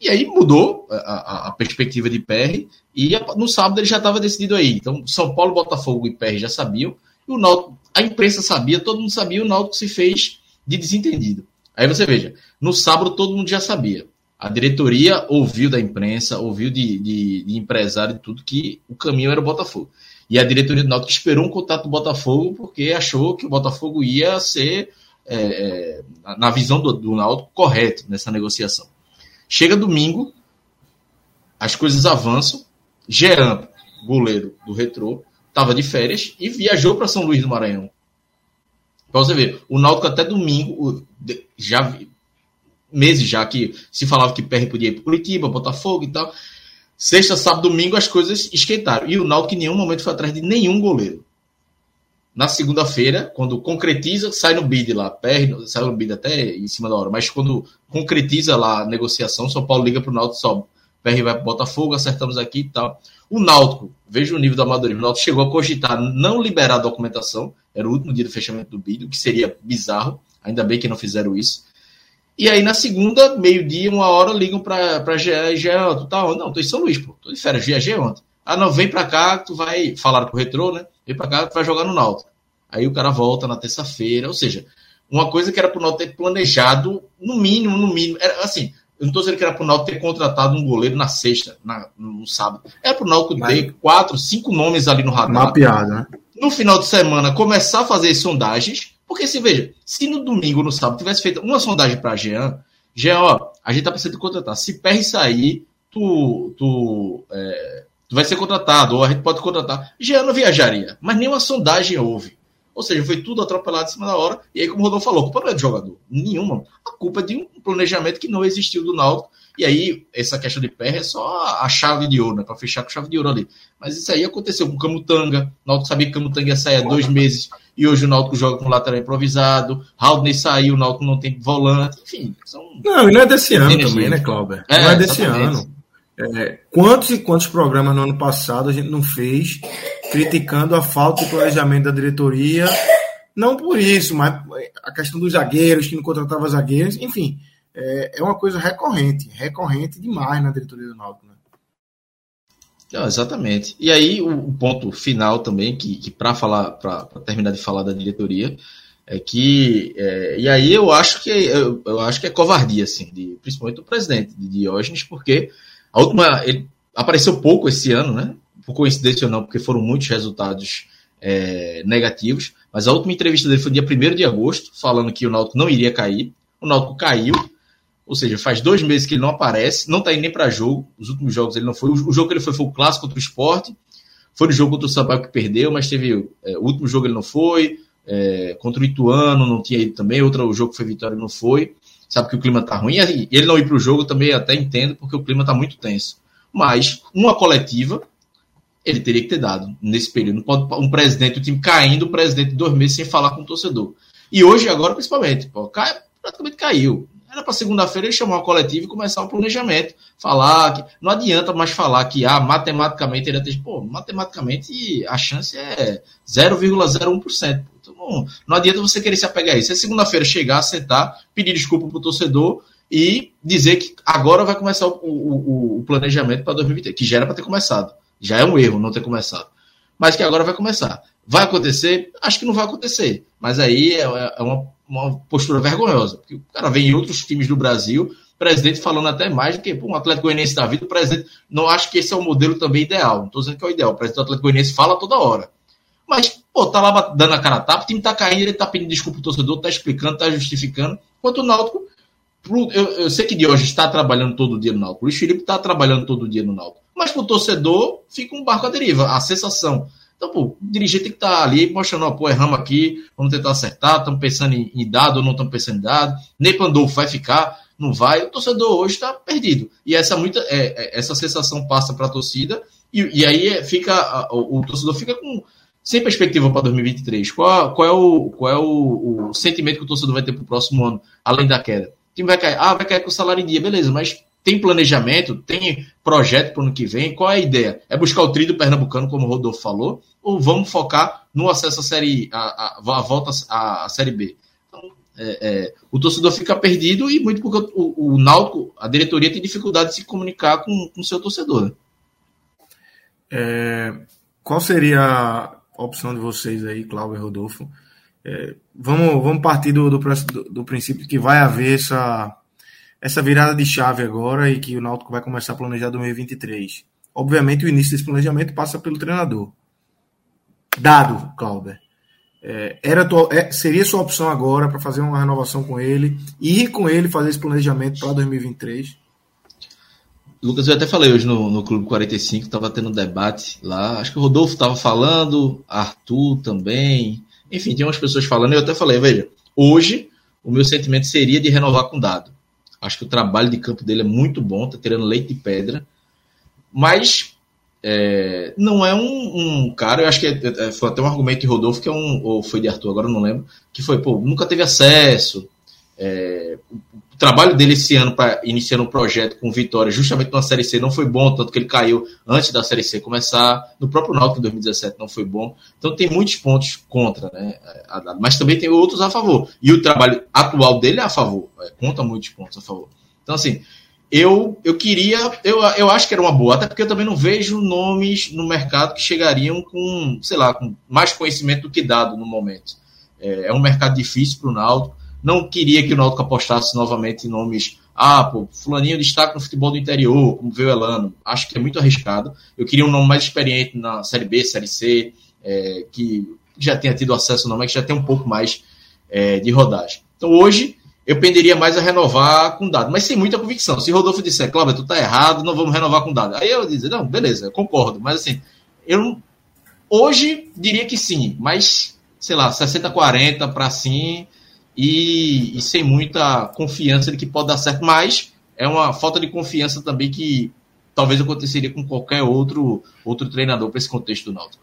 E aí mudou a, a, a perspectiva de PR e a, no sábado ele já estava decidido aí. Então, São Paulo, Botafogo e PR já sabiam. E o Náutico, a imprensa sabia, todo mundo sabia, o Náutico se fez de desentendido. Aí você veja, no sábado todo mundo já sabia. A diretoria ouviu da imprensa, ouviu de, de, de empresário e tudo que o caminho era o Botafogo. E a diretoria do Náutico esperou um contato do Botafogo porque achou que o Botafogo ia ser, é, é, na visão do, do Náutico, correto nessa negociação. Chega domingo, as coisas avançam. Jean, goleiro do Retrô, estava de férias e viajou para São Luís do Maranhão. Para você ver, o Náutico até domingo, já meses já que se falava que PR podia ir para Curitiba, Botafogo e tal. Sexta, sábado, domingo as coisas esquentaram. E o Náutico em nenhum momento foi atrás de nenhum goleiro. Na segunda-feira, quando concretiza, sai no bid lá, perde, sai no bid até em cima da hora, mas quando concretiza lá a negociação, São Paulo liga para o Náutico, sobe. PR vai para Botafogo, acertamos aqui e tal. O Náutico, veja o nível do amadorismo, o Náutico chegou a cogitar não liberar a documentação, era o último dia do fechamento do bid, o que seria bizarro, ainda bem que não fizeram isso. E aí na segunda, meio-dia, uma hora, ligam para Jean, Jean, tu tá onde? Não, tô em São Luís, pô, tô de férias, viajei ontem. Ah, não, vem para cá, tu vai, falar com o Retrô, né? Vem para cá, tu vai jogar no Náutico. Aí o cara volta na terça-feira, ou seja, uma coisa que era para o Náutico ter planejado, no mínimo, no mínimo, era assim, eu não estou dizendo que era para o Náutico ter contratado um goleiro na sexta, na, no sábado. Era para o Náutico ter quatro, cinco nomes ali no radar. Mapeado, né? No final de semana, começar a fazer sondagens, porque se veja, se no domingo, no sábado, tivesse feito uma sondagem para Jean, Jean, ó, a gente tá precisando de contratar. Se PR sair, tu, tu, é, tu vai ser contratado, ou a gente pode contratar. Jean não viajaria, mas nenhuma sondagem houve. Ou seja, foi tudo atropelado em cima da hora. E aí, como o Rodolfo falou, a culpa não é do jogador. Nenhuma. A culpa é de um planejamento que não existiu do Náutico. E aí, essa questão de pé é só a chave de ouro, né? Para fechar com chave de ouro ali. Mas isso aí aconteceu com o Camutanga. O Náutico sabia que o Camutanga ia sair há dois meses. E hoje o Náutico joga com lateral improvisado. Haldney saiu, o Náutico não tem volante. Enfim, são. Não, e não é desse ano também, né, Cláudio? É, não é desse exatamente. ano. É, quantos e quantos programas no ano passado a gente não fez criticando a falta de planejamento da diretoria? Não por isso, mas a questão dos zagueiros, que não contratava zagueiros, enfim, é, é uma coisa recorrente, recorrente demais na diretoria do Náutico. Né? Não, exatamente. E aí o, ponto final também, que, que para falar, para terminar de falar da diretoria, é que é, e aí eu acho que eu, eu, acho que é covardia, assim, de, principalmente do presidente de Diógenes, porque a última. Ele apareceu pouco esse ano, né? Por coincidência ou não, porque foram muitos resultados é, negativos. Mas a última entrevista dele foi dia 1 de agosto, falando que o Náutico não iria cair. O Náutico caiu. Ou seja, faz dois meses que ele não aparece, não está indo nem para jogo. Os últimos jogos ele não foi. O jogo que ele foi foi o clássico contra o esporte. Foi no jogo contra o Sampaio que perdeu, mas teve. É, o último jogo ele não foi. É, contra o Ituano não tinha ido também. Outro jogo que foi vitória não foi sabe que o clima tá ruim, e ele não ir para o jogo também até entendo, porque o clima tá muito tenso. Mas uma coletiva ele teria que ter dado nesse período. Pode um presidente, o time caindo, o presidente dois meses sem falar com o torcedor. E hoje, agora, principalmente, pô, cai, praticamente caiu. Era para segunda-feira ele chamar uma coletiva e começar o planejamento. Falar que. Não adianta mais falar que ah, matematicamente ele ia ter. Pô, matematicamente a chance é 0,01%. Então, não, adianta você querer se apegar a isso. É segunda-feira chegar, sentar, pedir desculpa pro torcedor e dizer que agora vai começar o, o, o planejamento para 2023, que já era para ter começado. Já é um erro não ter começado. Mas que agora vai começar. Vai acontecer? Acho que não vai acontecer. Mas aí é, é uma, uma postura vergonhosa. Porque o cara vem em outros times do Brasil, presidente falando até mais do que pô, um Atlético Goianiense da vida, o presidente. Não acho que esse é o modelo também ideal. Não estou dizendo que é o ideal. O presidente do Atlético Goianiense fala toda hora. Mas, pô, tá lá dando a cara a tapa, o time tá caindo, ele tá pedindo desculpa pro torcedor, tá explicando, tá justificando. Enquanto o Náutico, eu, eu sei que hoje está trabalhando todo dia no Náutico, o Luiz Felipe tá trabalhando todo dia no Náutico. Mas pro torcedor, fica um barco à deriva, a sensação. Então, pô, o dirigente tem que estar tá ali mostrando, ó, pô, erramos aqui, vamos tentar acertar, estamos pensando em, em, dado ou não estamos pensando em dado. Ney Pandolfo vai ficar, não vai. O torcedor hoje está perdido. E essa, muita, é, é, essa sensação passa para a torcida, e, e aí é, fica, o, o torcedor fica com sem perspectiva para 2023, qual, qual é, o, qual é o, o, sentimento que o torcedor vai ter para o próximo ano, além da queda? O time vai cair, ah, vai cair com o salário em dia, beleza, mas tem planejamento, tem projeto para o ano que vem? Qual é a ideia? É buscar o trilho pernambucano, como o Rodolfo falou, ou vamos focar no acesso à série, a, a, a volta à, à série B? Então, é, é, o torcedor fica perdido e muito porque o, o Náutico, a diretoria tem dificuldade de se comunicar com o seu torcedor. Né? É, qual seria a opção de vocês aí, Cláudio e Rodolfo. É, vamos, vamos partir do, do, do, princípio que vai haver essa, essa virada de chave agora e que o Náutico vai começar a planejar 2023. Obviamente, o início desse planejamento passa pelo treinador. Dado, Cláudio. É, era é, seria sua opção agora para fazer uma renovação com ele e ir com ele fazer esse planejamento para 2023? Lucas, eu até falei hoje no, no Clube 45, estava tendo um debate lá. Acho que o Rodolfo estava falando, Arthur também. Enfim, tem umas pessoas falando, eu até falei, veja, hoje o meu sentimento seria de renovar com dado. Acho que o trabalho de campo dele é muito bom, tá tirando leite de pedra. Mas é, não é um, um, cara, eu acho que é, é, foi até um argumento de Rodolfo, que é um, ou foi de Arthur, agora não lembro, que foi, pô, nunca teve acesso. É, o trabalho dele esse ano para iniciar um projeto com vitória, justamente na Série C, não foi bom, tanto que ele caiu antes da Série C começar. No próprio Náutico em 2017 não foi bom. Então tem muitos pontos contra, né? Mas também tem outros a favor. E o trabalho atual dele é a favor, é, conta muitos pontos a favor. Então, assim, eu, eu queria, eu, eu acho que era uma boa, até porque eu também não vejo nomes no mercado que chegariam com, sei lá, com mais conhecimento do que dado no momento. É, é um mercado difícil para o Náutico. Não queria que o Náutico apostasse novamente em nomes, ah, pô, fulaninho destaque no futebol do interior, como veio Elano. Acho que é muito arriscado. Eu queria um nome mais experiente na Série B, Série C, é, que já tenha tido acesso ao nome, que já tem um pouco mais é, de rodagem. Então hoje eu penderia mais a renovar com dado, mas sem muita convicção. Se Rodolfo disser, Cláudio, tu tá errado, não vamos renovar com dado. Aí eu dizer, não, beleza, concordo, mas assim, eu hoje diria que sim, mas sei lá, 60-40 para sim e, e, sem muita confiança de que pode dar certo, mas é uma falta de confiança também que talvez aconteceria com qualquer outro outro treinador para esse contexto do Náutico.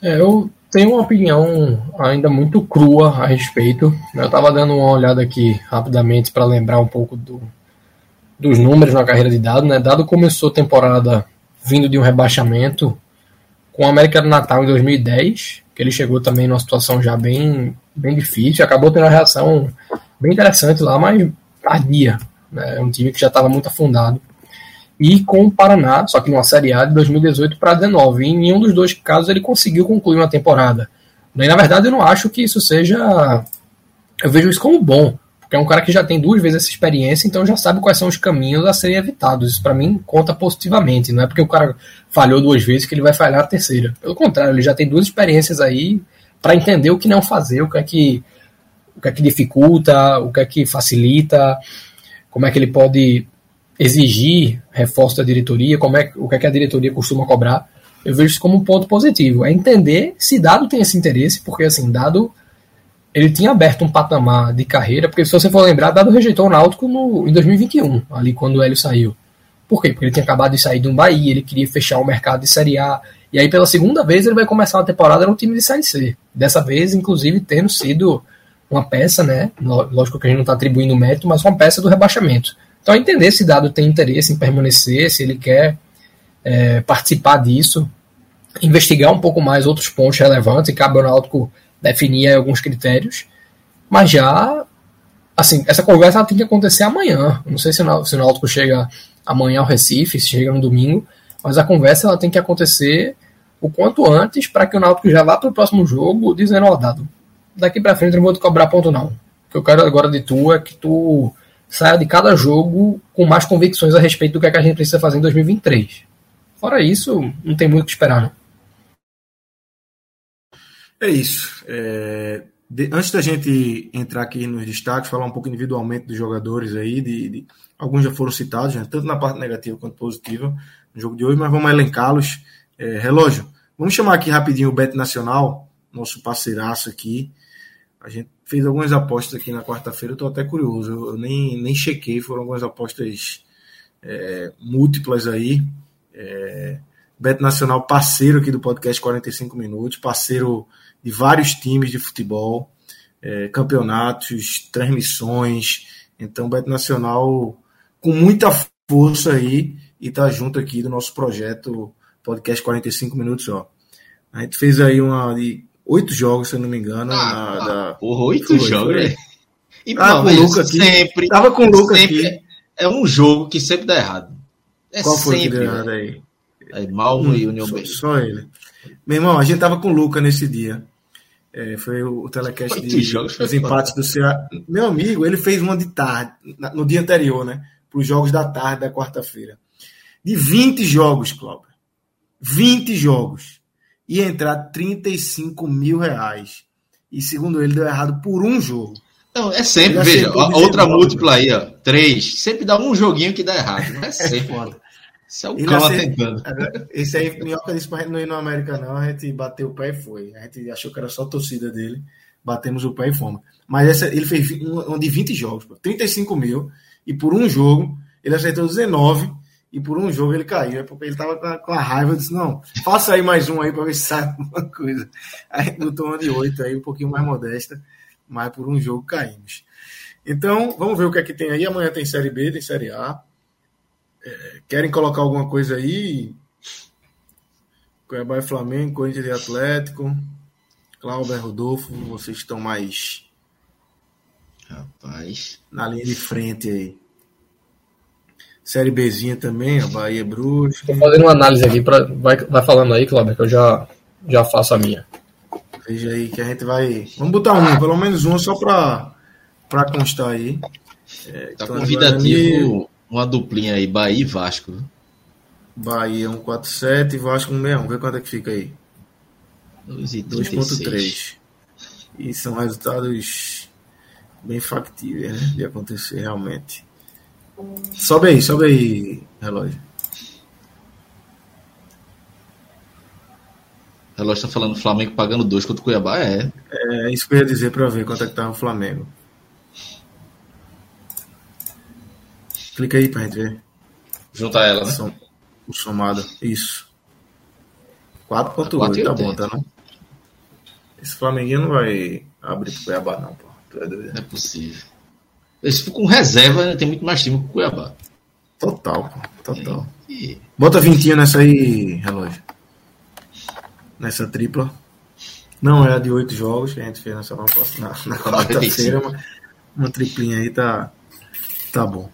É, eu tenho uma opinião ainda muito crua a respeito. Eu estava dando uma olhada aqui rapidamente para lembrar um pouco do, dos números na carreira de Dado. Né? Dado começou a temporada vindo de um rebaixamento com o América do Natal em 2010, que ele chegou também numa situação já bem, bem difícil, acabou tendo uma reação bem interessante lá, mas tardia. Né? É um time que já estava muito afundado e com o Paraná, só que numa Série A de 2018 para 2019. E em nenhum dos dois casos ele conseguiu concluir uma temporada. E, na verdade, eu não acho que isso seja. Eu vejo isso como bom, porque é um cara que já tem duas vezes essa experiência, então já sabe quais são os caminhos a serem evitados. Isso para mim conta positivamente. Não é porque o cara falhou duas vezes que ele vai falhar a terceira. Pelo contrário, ele já tem duas experiências aí para entender o que não fazer, o que é que, o que é que dificulta, o que é que facilita, como é que ele pode exigir reforço da diretoria, como é, o que, é que a diretoria costuma cobrar, eu vejo isso como um ponto positivo. É entender se Dado tem esse interesse, porque assim, Dado ele tinha aberto um patamar de carreira, porque se você for lembrar, Dado rejeitou o Náutico no, em 2021, ali quando o Hélio saiu. Por quê? Porque ele tinha acabado de sair de um Bahia, ele queria fechar o mercado de Série A, e aí pela segunda vez ele vai começar a temporada no time de Série C. Dessa vez, inclusive, tendo sido uma peça, né? Lógico que a gente não está atribuindo mérito, mas uma peça do rebaixamento. Então, entender se dado tem interesse em permanecer, se ele quer é, participar disso, investigar um pouco mais outros pontos relevantes, e cabe ao Náutico definir alguns critérios, mas já, assim, essa conversa tem que acontecer amanhã. Não sei se o, se o Náutico chega amanhã ao Recife, se chega no domingo, mas a conversa ela tem que acontecer o quanto antes para que o Náutico já vá para o próximo jogo dizendo, ó, dado, daqui para frente eu não vou te cobrar ponto não. O que eu quero agora de tu é que tu saia de cada jogo com mais convicções a respeito do que, é que a gente precisa fazer em 2023. Fora isso, não tem muito o que esperar. Não. É isso. É, de, antes da gente entrar aqui nos destaques, falar um pouco individualmente dos jogadores aí, de, de alguns já foram citados, né, tanto na parte negativa quanto positiva no jogo de hoje, mas vamos elencá-los. É, relógio, vamos chamar aqui rapidinho o Bet Nacional, nosso parceiraço aqui. A gente fez algumas apostas aqui na quarta-feira, eu tô até curioso. Eu, eu, nem, nem chequei, foram algumas apostas é, múltiplas aí. É, Beto Nacional, parceiro aqui do podcast 45 Minutos, parceiro de vários times de futebol, é, campeonatos, transmissões. Então, Beto Nacional com muita força aí e tá junto aqui do nosso projeto podcast 45 Minutos. Ó. A gente fez aí uma de oito jogos, se eu não me engano. Ah, na, ah, da... Porra, oito jogos, foi. E tava com o Luca aqui. Sempre, tava com o Luca sempre, aqui. É um jogo que sempre dá errado. É Qual foi sempre, que deu errado aí? É Malmo hum, e União só, só, ele. Meu irmão, a gente tava com o Luca nesse dia. É, foi o, telecast de, jogos, dos empates do Ceará. Meu amigo, ele fez uma de tarde, no dia anterior, né? Para os jogos da tarde da quarta-feira. De 20 jogos, Cláudio. 20 jogos ia entrar 35 mil reais. E segundo ele, deu errado por um jogo. Não, é sempre, veja, outra múltipla aí, ó. Três. Sempre dá um joguinho que dá errado. Não é sempre. Isso é o cão tentando. Esse aí, Minhoca disse pra gente não ir no América, não. A gente bateu o pé e foi. A gente achou que era só a torcida dele. Batemos o pé e fomos. Mas essa, ele fez um, um de 20 jogos, pô, 35 mil. E por um jogo, ele acertou 19 e por um jogo ele caiu. É porque ele tava com a, com a raiva, eu disse, não, faça aí mais um aí para ver se sai <laughs> alguma coisa. Aí botou uma de 8 aí, um pouquinho mais modesta, mas por um jogo caímos. Então, vamos ver o que é que tem aí. Amanhã tem Série B, tem Série A. É, querem colocar alguma coisa aí? Cuiabá e Flamengo, Corinthians e Atlético. Cláudio Rodolfo, vocês estão mais. Rapaz. Na linha de frente aí. Série Bzinha também, a Bahia Brusque. Tô fazendo uma análise aqui, pra, vai, vai falando aí, Cláudio, que eu já, já faço a minha. Veja aí que a gente vai. Vamos botar um, pelo menos um, só para para constar aí. É, tá então, convidativo uma duplinha aí, Bahia e Vasco. Bahia 147 e Vasco 161. Vê quanto é que fica aí. 2.3. E são resultados bem factíveis né, de acontecer realmente. Sobe aí, sobe aí, relógio. O relógio tá falando Flamengo pagando 2 contra o Cuiabá, é. É isso que eu ia dizer para ver quanto é que tá o Flamengo. Clica aí pra gente ver. Juntar ela, né? Som, o somado. Isso. 4.8, tá bom, tá não? Esse Flamenguinho não vai abrir pro Cuiabá, não, pô. É não é possível. Esse com reserva né, tem muito mais time que o Cuiabá. Total, pô. Total. E... Bota vintinho nessa aí, relógio. Nessa tripla. Não é a de oito jogos que a gente fez nessa na, na quarta-feira. Uma, uma triplinha aí tá, tá bom.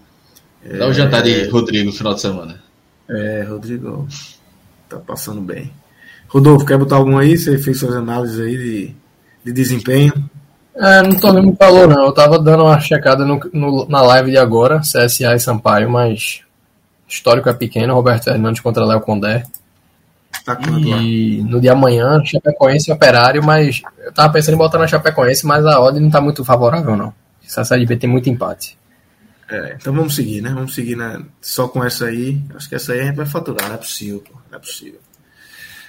Dá um jantar de é. Rodrigo no final de semana. É, Rodrigo tá passando bem. Rodolfo, quer botar algum aí? Você fez suas análises aí de, de desempenho? É, não tô lembrando falou não. Eu tava dando uma checada no, no, na live de agora, CSA e Sampaio, mas histórico é pequeno, Roberto Fernandes contra Léo Condé. Tá e lá? no dia amanhã, Chapecoense e Operário, mas eu tava pensando em botar na Chapecoense, mas a odd não tá muito favorável não. Essa série B tem muito empate. É, então vamos seguir, né? Vamos seguir né? só com essa aí. Acho que essa aí a gente vai faturar, não é possível, pô. Não é possível.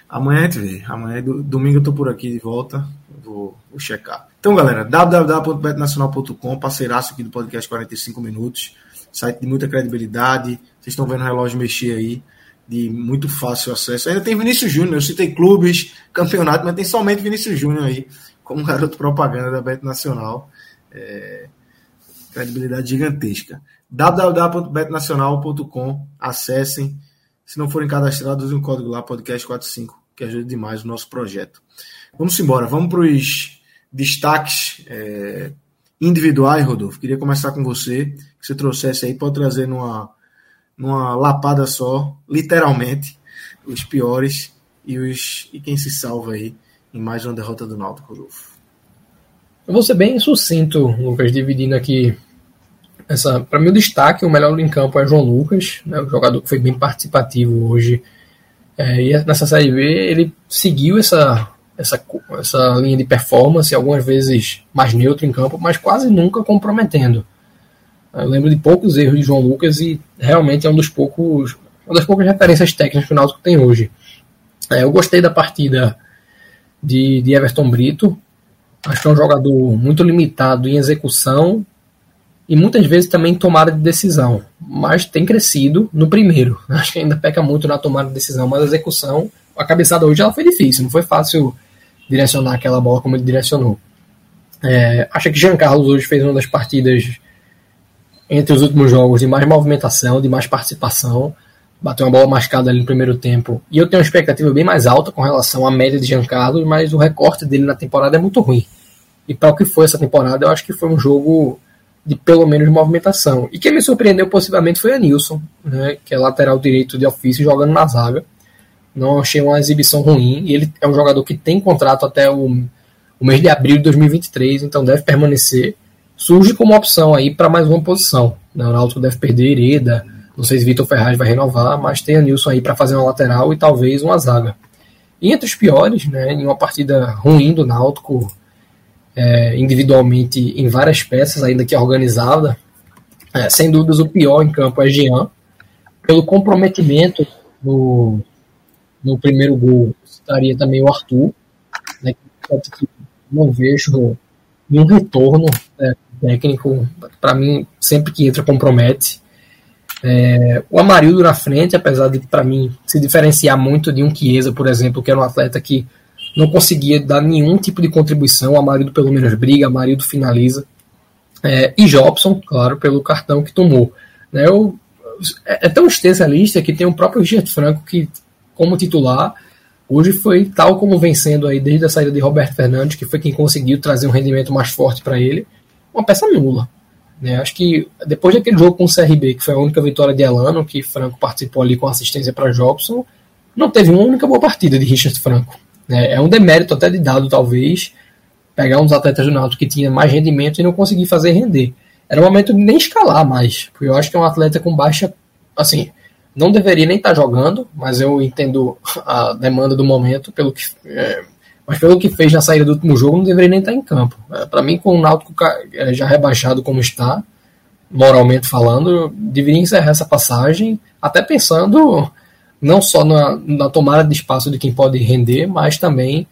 Amanhã a gente vê. Amanhã, domingo eu tô por aqui de volta. Vou, vou checar. Então, galera, www.betnacional.com, parceiraço aqui do podcast 45 Minutos. Site de muita credibilidade. Vocês estão vendo o relógio mexer aí. De muito fácil acesso. Ainda tem Vinícius Júnior. Eu citei clubes, campeonato, mas tem somente Vinícius Júnior aí, como garoto propaganda da Bet Nacional. É, credibilidade gigantesca. www.betnacional.com, acessem. Se não forem cadastrados, usem o código lá, podcast45, que ajuda demais o nosso projeto. Vamos embora, vamos para os destaques é, individuais, Rodolfo. Queria começar com você, que você trouxesse aí, pode trazer numa, numa lapada só, literalmente, os piores e, os, e quem se salva aí em mais uma derrota do Náutico, Rodolfo. Eu vou ser bem sucinto, Lucas, dividindo aqui essa. Para mim, o destaque, o melhor em campo é João Lucas, né, o jogador que foi bem participativo hoje. É, e nessa Série B, ele seguiu essa, essa, essa linha de performance, algumas vezes mais neutro em campo, mas quase nunca comprometendo. Eu lembro de poucos erros de João Lucas e realmente é um dos poucos, uma das poucas referências técnicas que tem hoje. É, eu gostei da partida de, de Everton Brito, Acho que é um jogador muito limitado em execução e muitas vezes também tomada de decisão, mas tem crescido no primeiro. <laughs> Acho que ainda peca muito na tomada de decisão, mas a execução, a cabeçada hoje ela foi difícil, não foi fácil direcionar aquela bola como ele direcionou. É, acho que Jean Carlos hoje fez uma das partidas entre os últimos jogos de mais movimentação, de mais participação bateu uma bola mascada ali no primeiro tempo. E eu tenho uma expectativa bem mais alta com relação à média de Giancarlo, mas o recorte dele na temporada é muito ruim. E para o que foi essa temporada, eu acho que foi um jogo de pelo menos movimentação. E quem me surpreendeu possivelmente foi a Nilson, né, que é lateral direito de ofício jogando na zaga. Não achei uma exibição ruim. E ele é um jogador que tem contrato até o, o mês de abril de 2023, então deve permanecer. Surge como opção aí para mais uma posição. Né, o Náutico deve perder Hereda, não sei se Vitor Ferraz vai renovar, mas tem a Nilson aí para fazer uma lateral e talvez uma zaga. E entre os piores, né, em uma partida ruim do Náutico, é, individualmente em várias peças, ainda que organizada, é, sem dúvidas o pior em campo é Jean, pelo comprometimento no, no primeiro gol, estaria também o Arthur, né, que não vejo nenhum retorno né, técnico, para mim, sempre que entra compromete. É, o Amarildo na frente, apesar de, para mim, se diferenciar muito de um Chiesa, por exemplo, que era um atleta que não conseguia dar nenhum tipo de contribuição, Amarildo pelo menos briga, Amarildo finaliza. É, e Jobson, claro, pelo cartão que tomou. Né, eu, é, é tão extensa a lista que tem o próprio Richard Franco que, como titular, hoje foi tal como vencendo aí desde a saída de Roberto Fernandes, que foi quem conseguiu trazer um rendimento mais forte para ele, uma peça nula. Né? Acho que depois daquele jogo com o CRB, que foi a única vitória de Elano, que Franco participou ali com assistência para Jobson, não teve uma única boa partida de Richard Franco. Né? É um demérito até de dado, talvez, pegar uns atletas do Náutico que tinha mais rendimento e não conseguir fazer render. Era o momento de nem escalar mais, porque eu acho que é um atleta com baixa, assim, não deveria nem estar tá jogando, mas eu entendo a demanda do momento pelo que é, mas pelo que fez na saída do último jogo, não deveria nem estar em campo. É, Para mim, com o Náutico é, já rebaixado como está, moralmente falando, deveria encerrar essa passagem, até pensando não só na, na tomada de espaço de quem pode render, mas também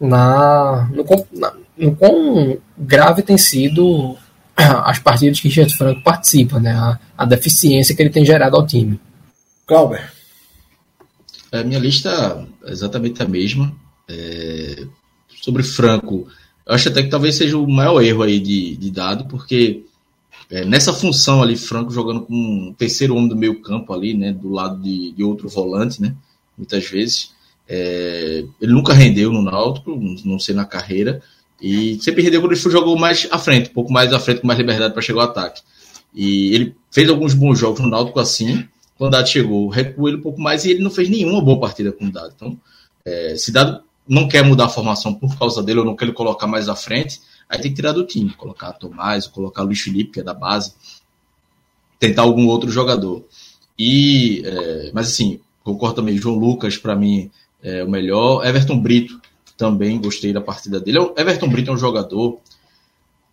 na, no, na, no quão grave tem sido <clears throat> as partidas que Richard Franco participa, né? a, a deficiência que ele tem gerado ao time. Clauber. A minha lista é exatamente a mesma. É, sobre Franco, eu acho até que talvez seja o maior erro aí de, de dado, porque é, nessa função ali, Franco jogando com um terceiro homem do meio campo ali, né, do lado de, de outro volante, né, muitas vezes, é, ele nunca rendeu no Náutico, não sei na carreira, e sempre rendeu quando ele jogou mais à frente, um pouco mais à frente, com mais liberdade para chegar ao ataque. E ele fez alguns bons jogos no Náutico assim, quando o Dado chegou, recuou ele um pouco mais e ele não fez nenhuma boa partida com o Dado. Então, é, se Dado não quer mudar a formação por causa dele ou não quer ele colocar mais à frente, aí tem que tirar do time, colocar Tomás, colocar Luiz Felipe, que é da base, tentar algum outro jogador. E, é, mas assim, concordo também, João Lucas, para mim, é o melhor. Everton Brito, também gostei da partida dele. É Everton Brito é um jogador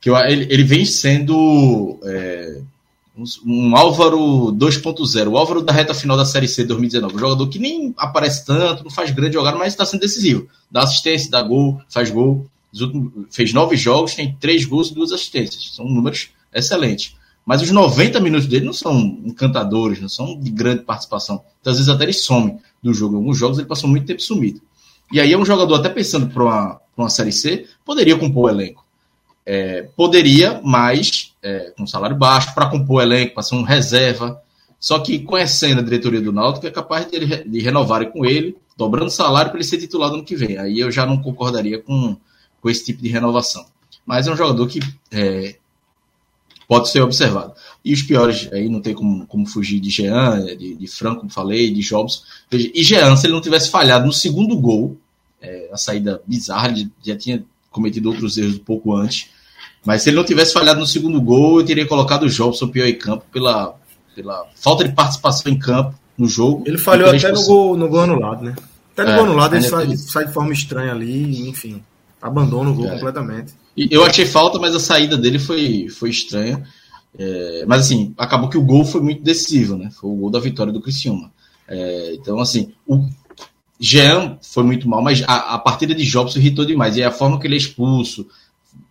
que eu, ele, ele vem sendo é, um Álvaro 2.0, o Álvaro da reta final da Série C de 2019, um jogador que nem aparece tanto, não faz grande jogada, mas está sendo decisivo. Dá assistência, dá gol, faz gol. Fez nove jogos, tem três gols e duas assistências. São números excelentes. Mas os 90 minutos dele não são encantadores, não são de grande participação. Então, às vezes até ele some do jogo. Em alguns jogos ele passou muito tempo sumido. E aí é um jogador, até pensando para uma, uma Série C, poderia compor o elenco. É, poderia, mas é, com salário baixo, para compor o elenco, para ser um reserva. Só que conhecendo a diretoria do Náutico, é capaz de, de renovarem com ele, dobrando salário para ele ser titulado no que vem. Aí eu já não concordaria com, com esse tipo de renovação. Mas é um jogador que é, pode ser observado. E os piores, aí não tem como, como fugir de Jean, de, de Franco, como falei, de Jobs. E Jean, se ele não tivesse falhado no segundo gol, é, a saída bizarra, ele já tinha cometido outros erros um pouco antes, mas se ele não tivesse falhado no segundo gol, eu teria colocado o Jobson pior em campo pela, pela falta de participação em campo no jogo. Ele falhou até no gol, no gol anulado, né? Até no é, gol anulado ele sai, sai, de forma estranha ali, enfim, abandona o gol é. completamente. Eu achei falta, mas a saída dele foi, foi estranha. É, mas assim, acabou que o gol foi muito decisivo, né? Foi o gol da vitória do Criciúma. É, então, assim, o Jean foi muito mal, mas a, a partida de Jobson irritou demais. E a forma que ele é expulso,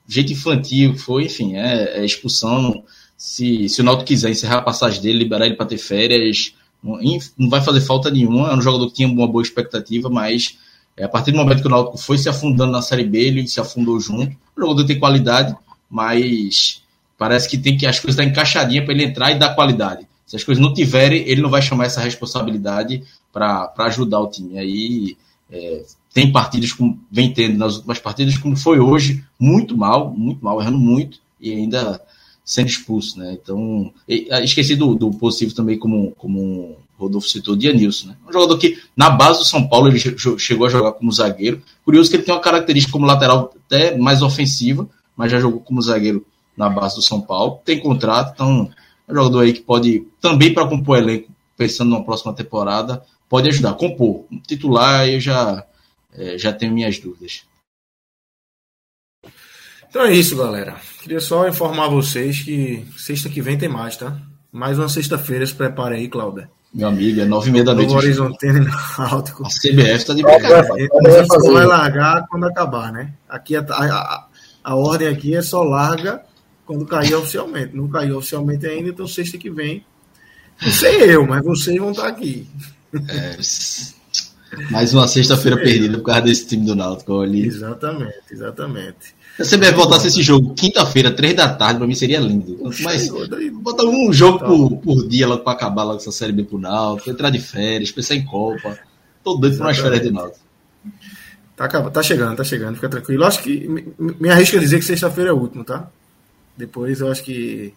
jeito infantil foi, enfim, é, é expulsão. Se, se o Náutico quiser encerrar a passagem dele, liberar ele para ter férias, não, não, vai fazer falta nenhuma. É um jogador que tinha uma boa expectativa, mas é, a partir do momento que o Náutico foi se afundando na Série B, ele se afundou junto. O jogador tem qualidade, mas parece que tem que as coisas estão tá encaixadinhas para ele entrar e dar qualidade. Se as coisas não tiverem, ele não vai chamar essa responsabilidade para ajudar o time. Aí é, tem partidas como vem tendo nas últimas partidas, como foi hoje, muito mal, muito mal, errando muito e ainda sendo expulso, né? Então, ah, esqueci do, do positivo também, como, como Rodolfo citou, de Anilson, né? Um jogador que, na base do São Paulo, ele chegou a jogar como zagueiro. Curioso que ele tem uma característica como lateral até mais ofensiva, mas já jogou como zagueiro na base do São Paulo. Tem contrato, então é um jogador aí que pode, também para compor elenco, pensando numa próxima temporada, pode ajudar. Compor. Titular, eu já é, já tenho minhas dúvidas. Então é isso, galera. Queria só informar vocês que sexta que vem tem mais, tá? Mais uma sexta-feira, se prepare aí, Cláudia. Meu amigo, é nove e meia da noite. Horizontino Náutico. A CBF tá de brincadeira. A gente vai largar quando acabar, né? Aqui a, a, a, ordem aqui é só larga quando cair oficialmente. Não caiu oficialmente ainda, então sexta que vem Não sei eu, mas vocês vão estar aqui. É, mais uma sexta-feira perdida por causa desse time do Náutico ali. Exatamente, exatamente. Se você me voltasse esse jogo quinta-feira, três da tarde, pra mim seria lindo. Mas bota um jogo por, por dia logo pra acabar logo essa série B pro Náutico, entrar de férias, pensar em Copa. Tô doido por umas férias de Náutico. Tá, tá chegando, tá chegando, fica tranquilo. Acho que me, me arrisco a dizer que sexta-feira é o último, tá? Depois eu acho que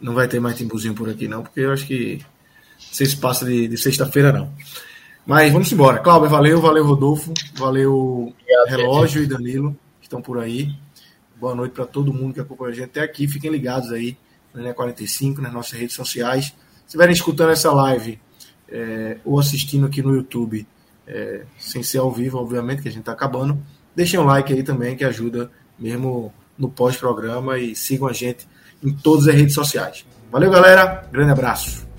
não vai ter mais timbuzinho por aqui, não, porque eu acho que se passa de, de sexta-feira, não. Mas vamos embora. Cláudio, valeu, valeu, Rodolfo, valeu, Obrigado, Relógio gente. e Danilo estão por aí. Boa noite para todo mundo que acompanha a gente até aqui. Fiquem ligados aí na Linha 45, nas nossas redes sociais. Se estiverem escutando essa live é, ou assistindo aqui no YouTube, é, sem ser ao vivo, obviamente, que a gente está acabando, deixem um like aí também, que ajuda mesmo no pós-programa e sigam a gente em todas as redes sociais. Valeu, galera. Grande abraço.